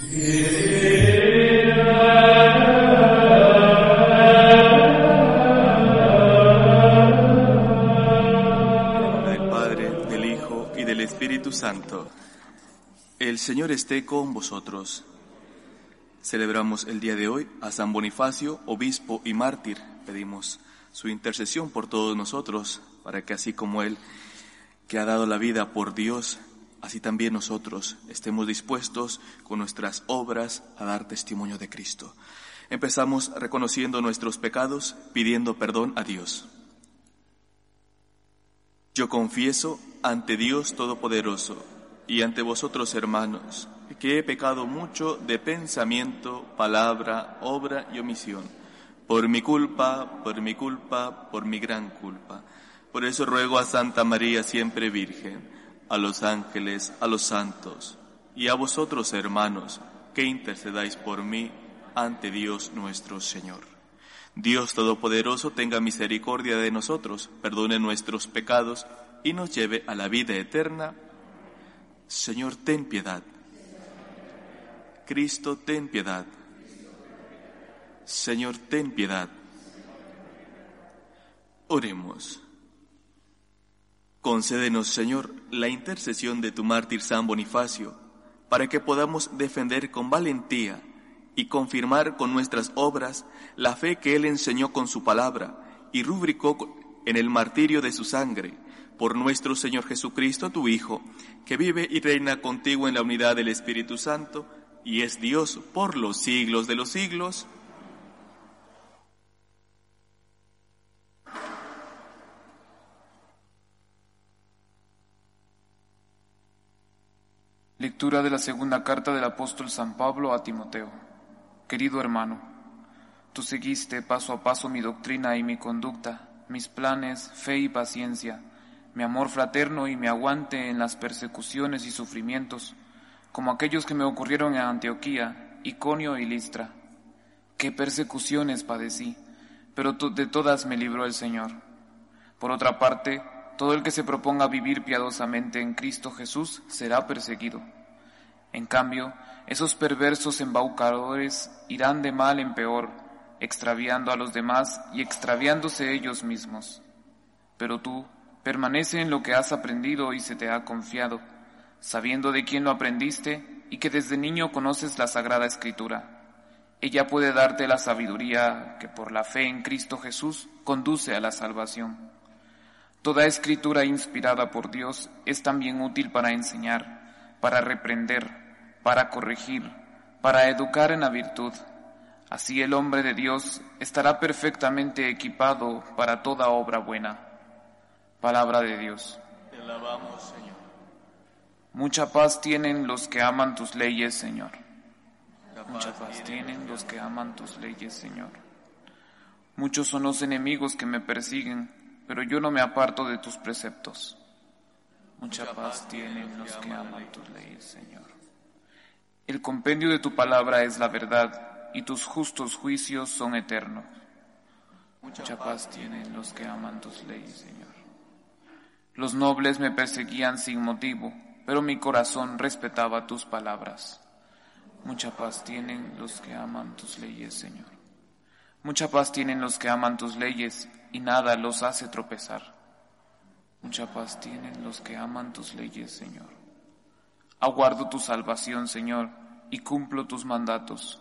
Del Padre, del Hijo y del Espíritu Santo. El Señor esté con vosotros. Celebramos el día de hoy a San Bonifacio, obispo y mártir. Pedimos su intercesión por todos nosotros, para que así como Él, que ha dado la vida por Dios, así también nosotros estemos dispuestos con nuestras obras a dar testimonio de Cristo. Empezamos reconociendo nuestros pecados, pidiendo perdón a Dios. Yo confieso ante Dios Todopoderoso y ante vosotros, hermanos, que he pecado mucho de pensamiento, palabra, obra y omisión, por mi culpa, por mi culpa, por mi gran culpa. Por eso ruego a Santa María siempre Virgen, a los ángeles, a los santos y a vosotros, hermanos, que intercedáis por mí ante Dios nuestro Señor. Dios Todopoderoso tenga misericordia de nosotros, perdone nuestros pecados y nos lleve a la vida eterna. Señor, ten piedad. Cristo, ten piedad. Señor, ten piedad. Oremos. Concédenos, Señor, la intercesión de tu mártir San Bonifacio, para que podamos defender con valentía y confirmar con nuestras obras la fe que él enseñó con su palabra y rubricó en el martirio de su sangre, por nuestro Señor Jesucristo, tu Hijo, que vive y reina contigo en la unidad del Espíritu Santo, y es Dios por los siglos de los siglos. Lectura de la segunda carta del apóstol San Pablo a Timoteo. Querido hermano, tú seguiste paso a paso mi doctrina y mi conducta, mis planes, fe y paciencia, mi amor fraterno y mi aguante en las persecuciones y sufrimientos, como aquellos que me ocurrieron en Antioquía, Iconio y Listra. Qué persecuciones padecí, pero de todas me libró el Señor. Por otra parte, todo el que se proponga vivir piadosamente en Cristo Jesús será perseguido. En cambio, esos perversos embaucadores irán de mal en peor, extraviando a los demás y extraviándose ellos mismos. Pero tú, permanece en lo que has aprendido y se te ha confiado, sabiendo de quién lo aprendiste y que desde niño conoces la Sagrada Escritura. Ella puede darte la sabiduría que por la fe en Cristo Jesús conduce a la salvación. Toda escritura inspirada por Dios es también útil para enseñar, para reprender, para corregir, para educar en la virtud. Así el hombre de Dios estará perfectamente equipado para toda obra buena. Palabra de Dios. Te alabamos, Señor. Mucha paz tienen los que aman tus leyes, Señor. Mucha paz tienen los que aman tus leyes, Señor. Muchos son los enemigos que me persiguen pero yo no me aparto de tus preceptos. Mucha paz tienen los que aman tus leyes, Señor. El compendio de tu palabra es la verdad, y tus justos juicios son eternos. Mucha paz tienen los que aman tus leyes, Señor. Los nobles me perseguían sin motivo, pero mi corazón respetaba tus palabras. Mucha paz tienen los que aman tus leyes, Señor. Mucha paz tienen los que aman tus leyes y nada los hace tropezar. Mucha paz tienen los que aman tus leyes, Señor. Aguardo tu salvación, Señor, y cumplo tus mandatos.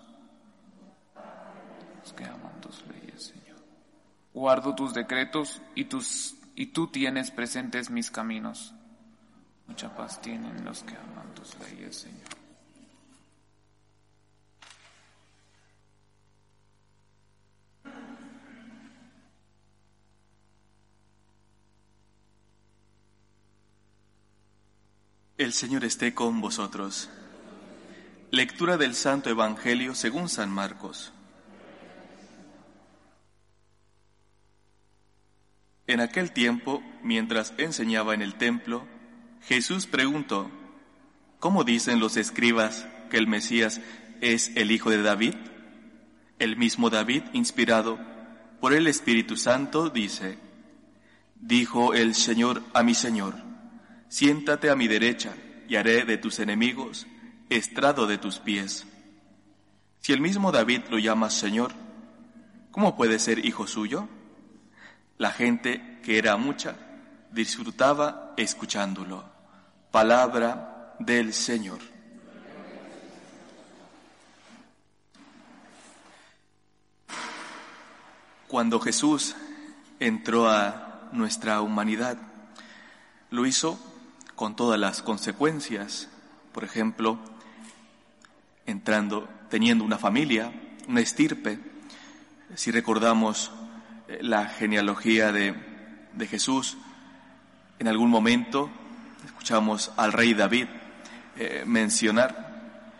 Los que aman tus leyes, Señor. Guardo tus decretos y, tus, y tú tienes presentes mis caminos. Mucha paz tienen los que aman tus leyes, Señor. El Señor esté con vosotros. Lectura del Santo Evangelio según San Marcos. En aquel tiempo, mientras enseñaba en el templo, Jesús preguntó, ¿cómo dicen los escribas que el Mesías es el hijo de David? El mismo David, inspirado por el Espíritu Santo, dice, dijo el Señor a mi Señor, siéntate a mi derecha y haré de tus enemigos estrado de tus pies. Si el mismo David lo llama Señor, ¿cómo puede ser hijo suyo? La gente, que era mucha, disfrutaba escuchándolo. Palabra del Señor. Cuando Jesús entró a nuestra humanidad, lo hizo con todas las consecuencias. Por ejemplo, entrando, teniendo una familia, una estirpe. Si recordamos eh, la genealogía de, de Jesús, en algún momento escuchamos al rey David eh, mencionar,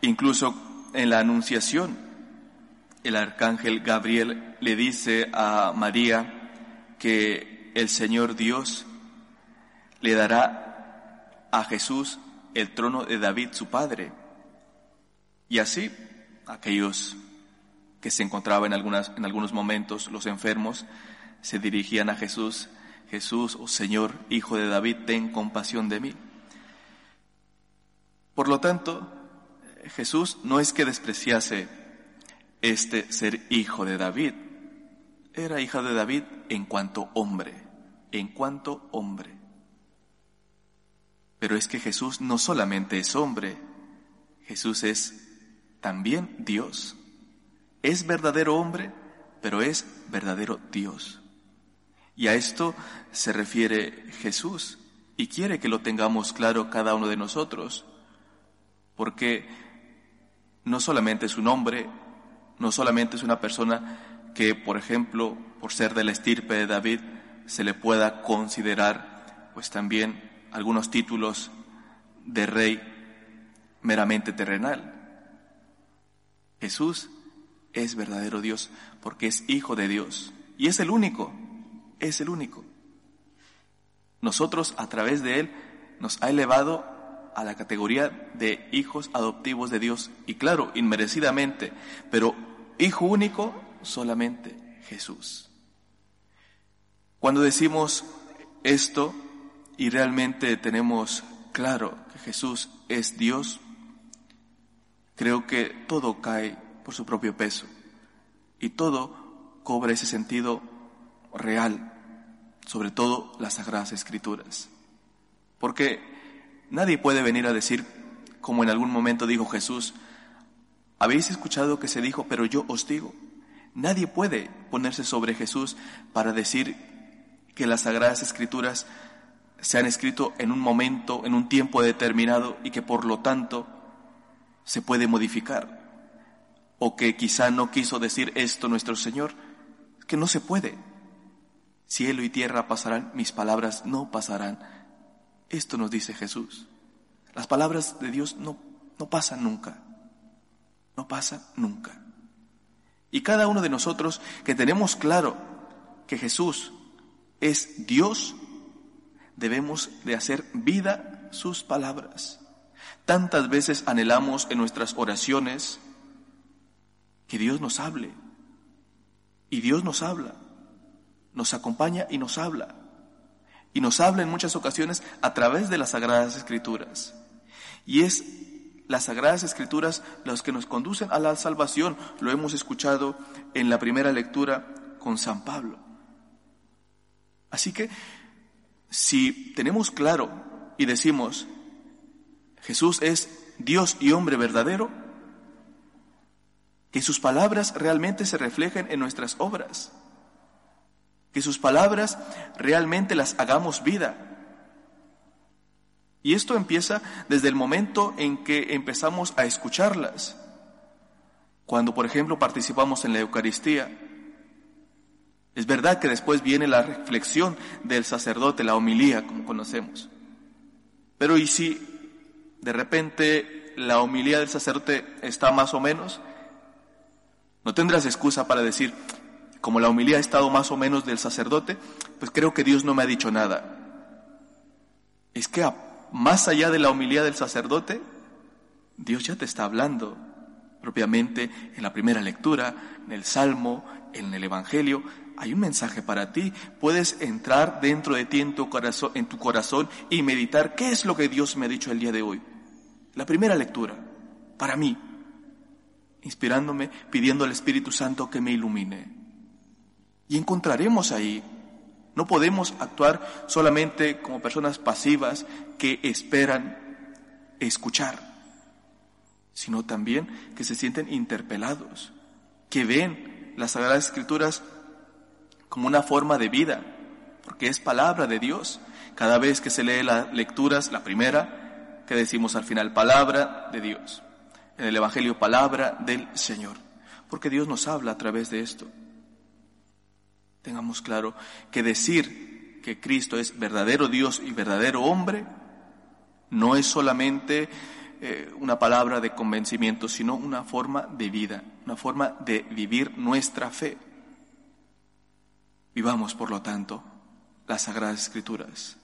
incluso en la Anunciación, el arcángel Gabriel le dice a María que el Señor Dios le dará a Jesús el trono de David, su padre. Y así, aquellos que se encontraban en, algunas, en algunos momentos, los enfermos, se dirigían a Jesús, Jesús, oh Señor, Hijo de David, ten compasión de mí. Por lo tanto, Jesús no es que despreciase este ser hijo de David, era hija de David en cuanto hombre, en cuanto hombre. Pero es que Jesús no solamente es hombre, Jesús es también Dios. Es verdadero hombre, pero es verdadero Dios. Y a esto se refiere Jesús y quiere que lo tengamos claro cada uno de nosotros, porque no solamente es un hombre, no solamente es una persona que, por ejemplo, por ser de la estirpe de David, se le pueda considerar pues también algunos títulos de rey meramente terrenal. Jesús es verdadero Dios porque es hijo de Dios y es el único, es el único. Nosotros a través de Él nos ha elevado a la categoría de hijos adoptivos de Dios y claro, inmerecidamente, pero hijo único solamente Jesús. Cuando decimos esto y realmente tenemos claro que Jesús es Dios, creo que todo cae por su propio peso y todo cobra ese sentido real, sobre todo las sagradas escrituras. Porque nadie puede venir a decir, como en algún momento dijo Jesús, habéis escuchado que se dijo, pero yo os digo, nadie puede ponerse sobre Jesús para decir que las sagradas escrituras se han escrito en un momento, en un tiempo determinado y que por lo tanto se puede modificar. O que quizá no quiso decir esto nuestro Señor, que no se puede. Cielo y tierra pasarán, mis palabras no pasarán. Esto nos dice Jesús. Las palabras de Dios no, no pasan nunca. No pasan nunca. Y cada uno de nosotros que tenemos claro que Jesús es Dios, debemos de hacer vida sus palabras. Tantas veces anhelamos en nuestras oraciones que Dios nos hable. Y Dios nos habla, nos acompaña y nos habla. Y nos habla en muchas ocasiones a través de las Sagradas Escrituras. Y es las Sagradas Escrituras las que nos conducen a la salvación. Lo hemos escuchado en la primera lectura con San Pablo. Así que si tenemos claro y decimos, Jesús es Dios y hombre verdadero, que sus palabras realmente se reflejen en nuestras obras, que sus palabras realmente las hagamos vida. Y esto empieza desde el momento en que empezamos a escucharlas. Cuando, por ejemplo, participamos en la Eucaristía, es verdad que después viene la reflexión del sacerdote, la homilía, como conocemos. Pero ¿y si de repente la homilía del sacerdote está más o menos, no tendrás excusa para decir, como la homilía ha estado más o menos del sacerdote, pues creo que Dios no me ha dicho nada. Es que más allá de la homilía del sacerdote, Dios ya te está hablando propiamente en la primera lectura, en el Salmo, en el Evangelio. Hay un mensaje para ti. Puedes entrar dentro de ti en tu corazón, en tu corazón y meditar qué es lo que Dios me ha dicho el día de hoy. La primera lectura, para mí, inspirándome, pidiendo al Espíritu Santo que me ilumine. Y encontraremos ahí, no podemos actuar solamente como personas pasivas que esperan escuchar, sino también que se sienten interpelados, que ven las Sagradas Escrituras como una forma de vida, porque es palabra de Dios. Cada vez que se lee las lecturas, la primera, que decimos al final, palabra de Dios. En el Evangelio, palabra del Señor. Porque Dios nos habla a través de esto. Tengamos claro que decir que Cristo es verdadero Dios y verdadero hombre no es solamente eh, una palabra de convencimiento, sino una forma de vida, una forma de vivir nuestra fe. Vivamos, por lo tanto, las Sagradas Escrituras,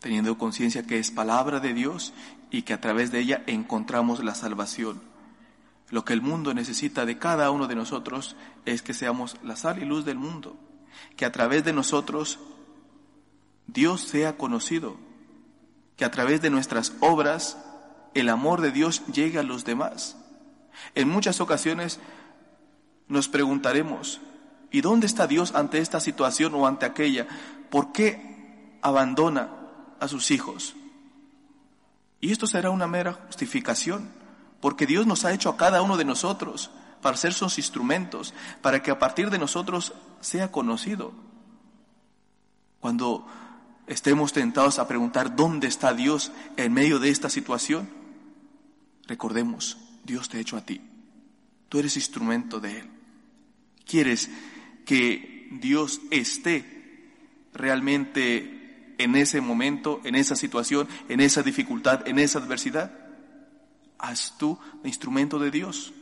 teniendo conciencia que es palabra de Dios y que a través de ella encontramos la salvación. Lo que el mundo necesita de cada uno de nosotros es que seamos la sal y luz del mundo, que a través de nosotros Dios sea conocido, que a través de nuestras obras el amor de Dios llegue a los demás. En muchas ocasiones nos preguntaremos, ¿y dónde está Dios ante esta situación o ante aquella? ¿Por qué abandona a sus hijos? Y esto será una mera justificación, porque Dios nos ha hecho a cada uno de nosotros para ser sus instrumentos, para que a partir de nosotros sea conocido. Cuando estemos tentados a preguntar dónde está Dios en medio de esta situación, recordemos, Dios te ha hecho a ti. Tú eres instrumento de Él. ¿Quieres que Dios esté realmente en ese momento, en esa situación, en esa dificultad, en esa adversidad? Haz tú de instrumento de Dios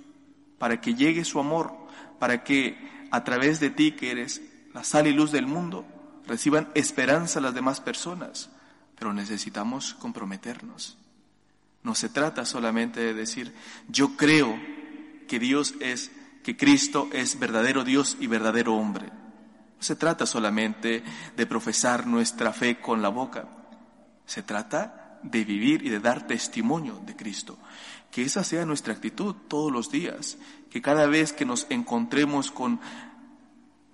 para que llegue su amor, para que a través de ti, que eres la sal y luz del mundo, reciban esperanza las demás personas. Pero necesitamos comprometernos. No se trata solamente de decir, yo creo que Dios es, que Cristo es verdadero Dios y verdadero hombre. No se trata solamente de profesar nuestra fe con la boca. Se trata de vivir y de dar testimonio de Cristo. Que esa sea nuestra actitud todos los días. Que cada vez que nos encontremos con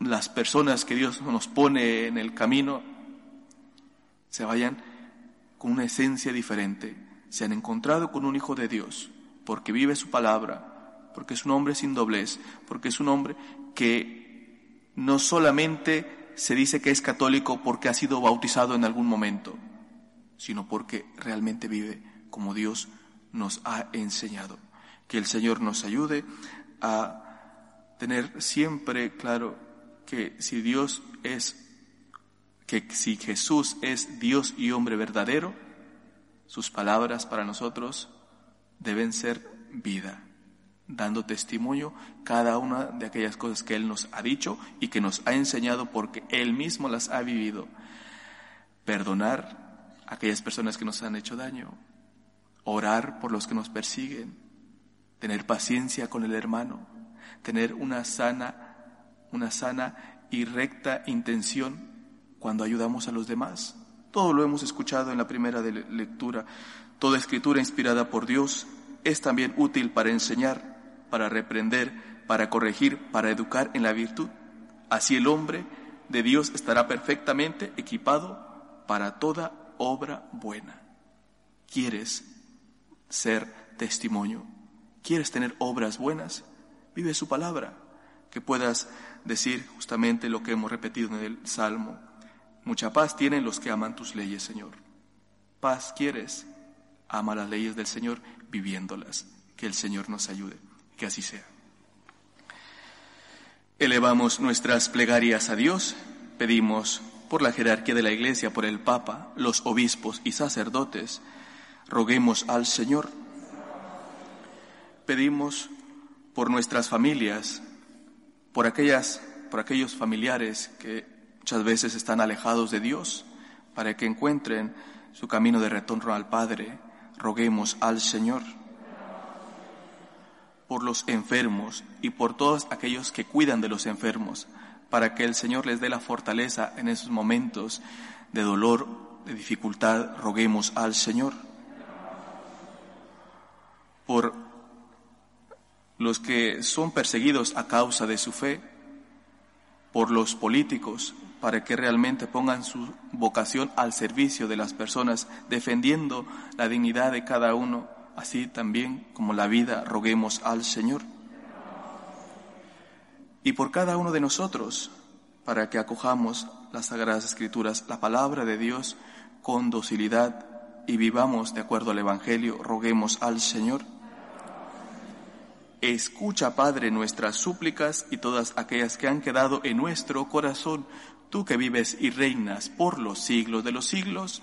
las personas que Dios nos pone en el camino, se vayan con una esencia diferente se han encontrado con un Hijo de Dios, porque vive su palabra, porque es un hombre sin doblez, porque es un hombre que no solamente se dice que es católico porque ha sido bautizado en algún momento, sino porque realmente vive como Dios nos ha enseñado. Que el Señor nos ayude a tener siempre claro que si Dios es, que si Jesús es Dios y hombre verdadero, sus palabras para nosotros deben ser vida, dando testimonio cada una de aquellas cosas que Él nos ha dicho y que nos ha enseñado porque Él mismo las ha vivido. Perdonar a aquellas personas que nos han hecho daño, orar por los que nos persiguen, tener paciencia con el hermano, tener una sana, una sana y recta intención cuando ayudamos a los demás. Todo lo hemos escuchado en la primera lectura. Toda escritura inspirada por Dios es también útil para enseñar, para reprender, para corregir, para educar en la virtud. Así el hombre de Dios estará perfectamente equipado para toda obra buena. ¿Quieres ser testimonio? ¿Quieres tener obras buenas? Vive su palabra, que puedas decir justamente lo que hemos repetido en el Salmo. Mucha paz tienen los que aman tus leyes, Señor. Paz quieres, ama las leyes del Señor viviéndolas. Que el Señor nos ayude, que así sea. Elevamos nuestras plegarias a Dios, pedimos por la jerarquía de la Iglesia, por el Papa, los obispos y sacerdotes, roguemos al Señor. Pedimos por nuestras familias, por aquellas, por aquellos familiares que Muchas veces están alejados de Dios para que encuentren su camino de retorno al Padre. Roguemos al Señor por los enfermos y por todos aquellos que cuidan de los enfermos, para que el Señor les dé la fortaleza en esos momentos de dolor, de dificultad. Roguemos al Señor por los que son perseguidos a causa de su fe, por los políticos, para que realmente pongan su vocación al servicio de las personas, defendiendo la dignidad de cada uno, así también como la vida, roguemos al Señor. Y por cada uno de nosotros, para que acojamos las Sagradas Escrituras, la palabra de Dios, con docilidad y vivamos de acuerdo al Evangelio, roguemos al Señor. Escucha, Padre, nuestras súplicas y todas aquellas que han quedado en nuestro corazón, tú que vives y reinas por los siglos de los siglos.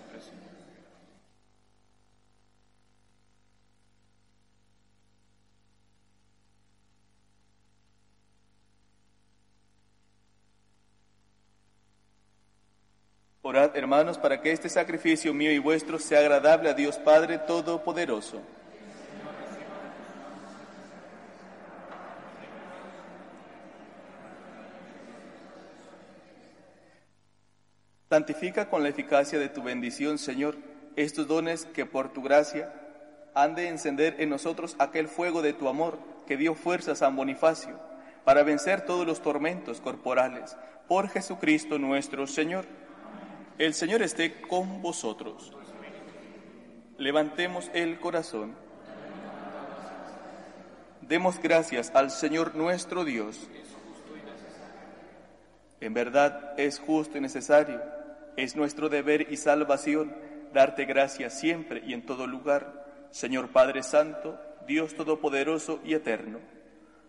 Orad, hermanos, para que este sacrificio mío y vuestro sea agradable a Dios Padre Todopoderoso. Santifica con la eficacia de tu bendición, Señor, estos dones que por tu gracia han de encender en nosotros aquel fuego de tu amor que dio fuerza a San Bonifacio para vencer todos los tormentos corporales. Por Jesucristo nuestro Señor. El Señor esté con vosotros. Levantemos el corazón. Demos gracias al Señor nuestro Dios. En verdad es justo y necesario, es nuestro deber y salvación darte gracias siempre y en todo lugar, Señor Padre Santo, Dios Todopoderoso y Eterno,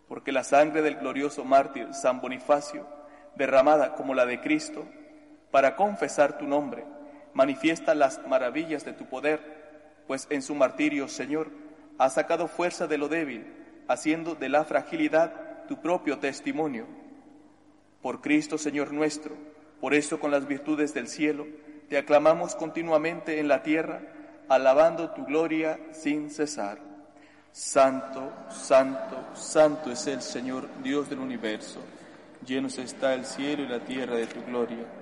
porque la sangre del glorioso mártir San Bonifacio, derramada como la de Cristo, para confesar tu nombre, manifiesta las maravillas de tu poder, pues en su martirio, Señor, ha sacado fuerza de lo débil, haciendo de la fragilidad tu propio testimonio. Por Cristo, Señor nuestro, por eso con las virtudes del cielo, te aclamamos continuamente en la tierra, alabando tu gloria sin cesar. Santo, santo, santo es el Señor, Dios del universo. Llenos está el cielo y la tierra de tu gloria.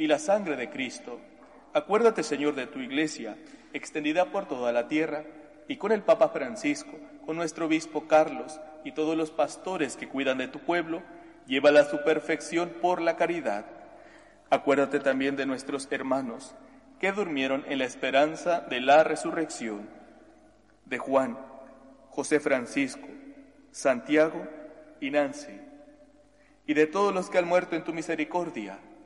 y la sangre de Cristo. Acuérdate, Señor, de tu iglesia, extendida por toda la tierra, y con el Papa Francisco, con nuestro obispo Carlos y todos los pastores que cuidan de tu pueblo, llévala a su perfección por la caridad. Acuérdate también de nuestros hermanos que durmieron en la esperanza de la resurrección, de Juan, José Francisco, Santiago y Nancy, y de todos los que han muerto en tu misericordia,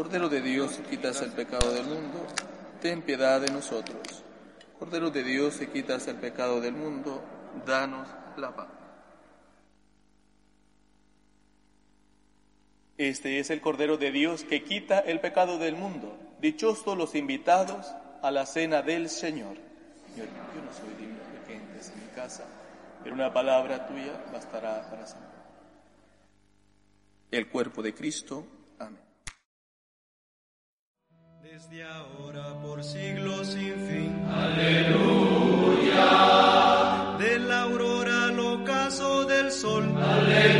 Cordero de Dios, quitas el pecado del mundo, ten piedad de nosotros. Cordero de Dios, que quitas el pecado del mundo, danos la paz. Este es el Cordero de Dios que quita el pecado del mundo. Dichosos los invitados a la cena del Señor. Señor, yo no soy digno de que entres en mi casa, pero una palabra tuya bastará para siempre. El cuerpo de Cristo. Desde ahora por siglos sin fin. Aleluya. De la aurora al ocaso del sol. Aleluya.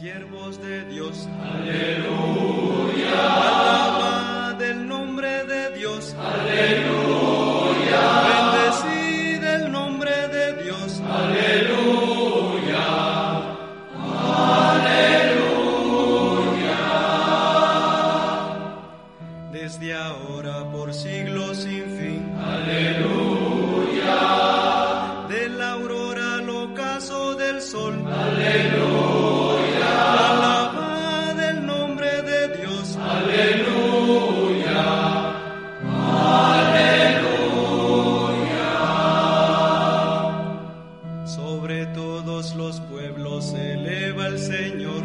siervos de Dios. Aleluya. Alaba del nombre de Dios. Aleluya. Señor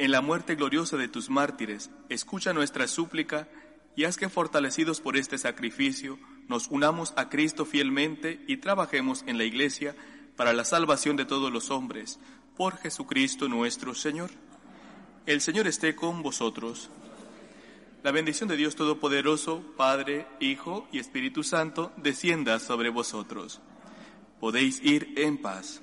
en la muerte gloriosa de tus mártires, escucha nuestra súplica y haz que fortalecidos por este sacrificio nos unamos a Cristo fielmente y trabajemos en la Iglesia para la salvación de todos los hombres, por Jesucristo nuestro Señor. El Señor esté con vosotros. La bendición de Dios Todopoderoso, Padre, Hijo y Espíritu Santo, descienda sobre vosotros. Podéis ir en paz.